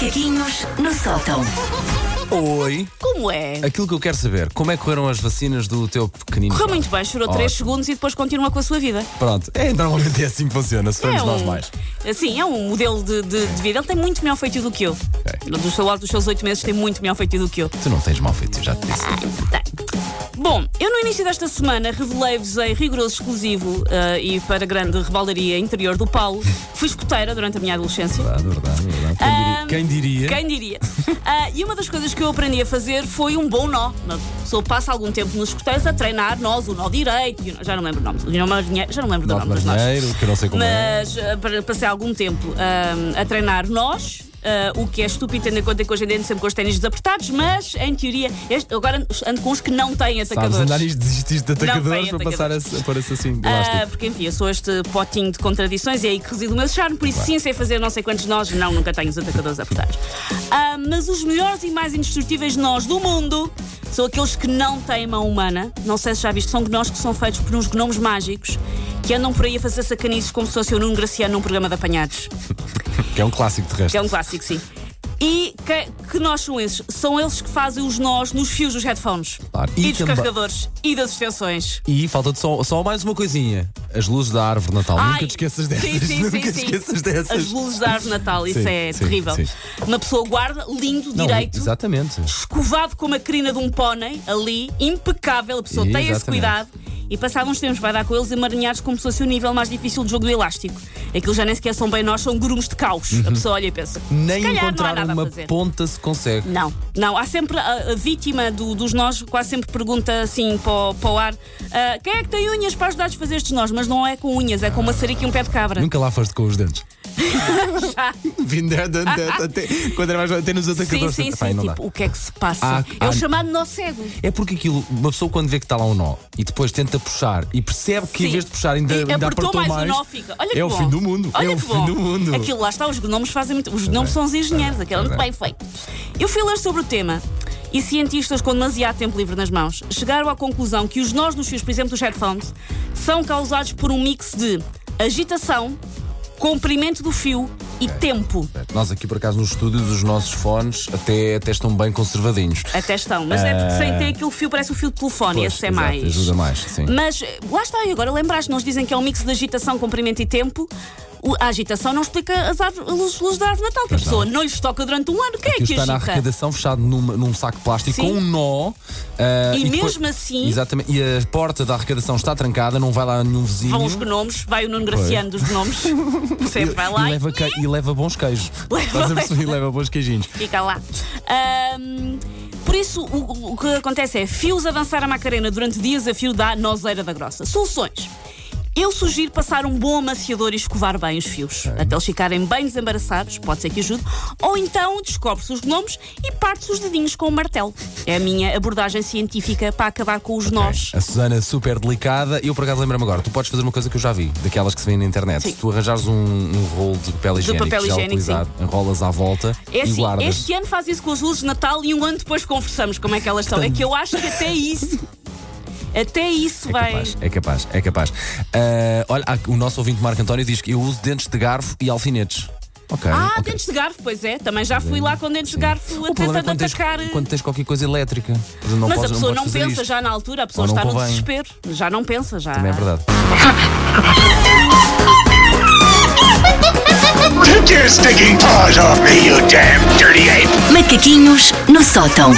Macaquinhos no sótão. Oi. Como é? Aquilo que eu quero saber, como é que correram as vacinas do teu pequenino? Correu muito bem, chorou 3 Ótimo. segundos e depois continua com a sua vida. Pronto. É, normalmente é assim que funciona, se formos nós mais. Assim, é um modelo de, de- de vida. Ele tem muito melhor feitio do que eu. Ok. Do seu lado dos seus 8 meses tem muito melhor feitio do que eu. Tu não tens mal feito, já te disse. Tem. Bom, eu no início desta semana revelei-vos em rigoroso exclusivo ah, e para grande rebaldaria interior do Paulo, fui escoteira durante a minha adolescência. Verdade, verdade, verdade. Quem diria? Ahm, Quem diria? Quem diria? Ah, e uma das coisas que eu aprendi a fazer foi um bom nó. A pessoa passa algum tempo nos escoteiros a treinar nós, o nó direito, o nó- já não lembro o nome, o nó já não lembro do Nosso nome dos nós. que não sei como é. Mas ah, para- passei algum tempo a treinar nós. Ah, o que é estúpido, tendo em conta que hoje em dia ando sempre com os ténis desapertados, mas em teoria, este- agora ando com os que não têm Sabes atacadores. andar e desististe de atacadores para passar a, para esse assim, elástico. porque enfim, eu sou este potinho de contradições e é aí que reside o meu charme, por isso sim sei fazer não sei quantos nós, não, nunca tenho os atacadores apertados. Ah, mas os melhores e mais indestrutíveis nós do mundo são aqueles que não têm mão humana. Não sei se já viste, são gnós que são feitos por uns gnomos mágicos que andam por aí a fazer sacanices como se fosse o Nuno Graciano num programa de apanhados. Que é um clássico de resto. Que é um clássico, sim. E que, que nós são esses? São eles que fazem os nós nos fios dos headphones. Claro. E, E dos também- carregadores. E das extensões. E falta-te só, só mais uma coisinha: as luzes da árvore de Natal. Ai, Nunca te esqueças dessas. Sim, sim, Nunca sim, te sim. esqueças dessas. As luzes da árvore de Natal, isso Sim, é sim, terrível. sim. Uma pessoa guarda, lindo, Não, direito, Exatamente. escovado como a crina de um pônei, ali, impecável, a pessoa tem esse Exatamente. cuidado. E passado uns tempos vai dar com eles emaranhados como se fosse o nível mais difícil do jogo do elástico. Aquilo já nem sequer são bem nós, são grumes de caos. A pessoa olha e pensa: Uhum. Nem calhar encontrar uma ponta se consegue. Não, não. Há sempre a, a vítima do- dos nós, quase sempre pergunta assim para, o- para o ar: ah, quem é que tem unhas para ajudar a fazer estes nós? Mas não é com unhas, é com uma maçarica e um pé de cabra. Nunca lá foste com os dentes. Já. Até, quando era mais jovem, até nos Sim, atacadores. sim, Epá, sim. não. Tipo, o que é que se passa? Ah, é o ah, chamado nó cego. É porque aquilo, uma pessoa quando vê que está lá um nó e depois tenta puxar e percebe que em Sim. vez de puxar ainda, E ainda apertou apertou mais, mais, o nó fica. Olha que é o bom. fim do mundo. Olha é o que fim bom. do mundo. Aquilo lá está, os gnomos fazem muito. Os gnomos é. são os engenheiros, é. aquilo é muito bem feito. Eu fui ler sobre o tema e cientistas com demasiado tempo livre nas mãos chegaram à conclusão que os nós nos fios, por exemplo, dos headphones, são causados por um mix de agitação, comprimento do fio e tempo. Nós aqui por acaso nos estúdios, os nossos fones até, até estão bem conservadinhos. Até estão, mas é porque sem ter aquele fio, parece o fio de telefone, Pois, esse é exato, mais. Ajuda mais, sim. Mas lá está, agora lembraste, nós dizem que é um mix de agitação, comprimento e tempo. A agitação não explica as luzes, luzes da árvore de Natal, que a pessoa não lhes toca durante um ano. Quem é que está na agita? arrecadação fechado numa- num saco de plástico Sim. com um nó. ah, E depois- mesmo assim- Exatamente. E a porta da arrecadação está trancada, não vai lá nenhum vizinho. Vão os gnomos, vai o Nuno Graciano dos gnomos, sempre vai lá e, e, leva, e leva bons queijos. Leva-? E leva bons queijinhos. fica lá. Ahm, por isso, o, o que acontece é fios a dançar a Macarena durante dias a fio da nozeira da grossa. Soluções. Eu sugiro passar um bom amaciador e escovar bem os fios, até eles ficarem bem desembaraçados, pode ser que ajude, ou então descobre-se os gnomos e parte-se os dedinhos com um martelo. É a minha abordagem científica para acabar com os nós. A Susana é super delicada. E eu por acaso lembro-me agora, tu podes fazer uma coisa que eu já vi, daquelas que se vêem na internet. Sim. Se tu arranjares um, um rolo de papel higiênico, papel higiênico, utilizado, enrolas à volta É e assim, guardas. este ano faz isso com as luzes de Natal e um ano depois conversamos como é que elas estão. É que eu acho que até isso, até isso É vai. capaz, é capaz, é capaz. Ah, olha, o nosso ouvinte Marco António diz que eu uso dentes de garfo e alfinetes. Ok. Ah, ok. dentes de garfo, pois é. Também já fui lá com dentes de garfo O problema é quando tens, atacar. quando tens qualquer coisa elétrica. Mas podes, a pessoa não, não, pensa isto. já na altura, a pessoa está no convém. desespero. Já não pensa, já. Também é verdade. Take your stinking paws off me, you damn dirty ape! Macaquinhos no sótão.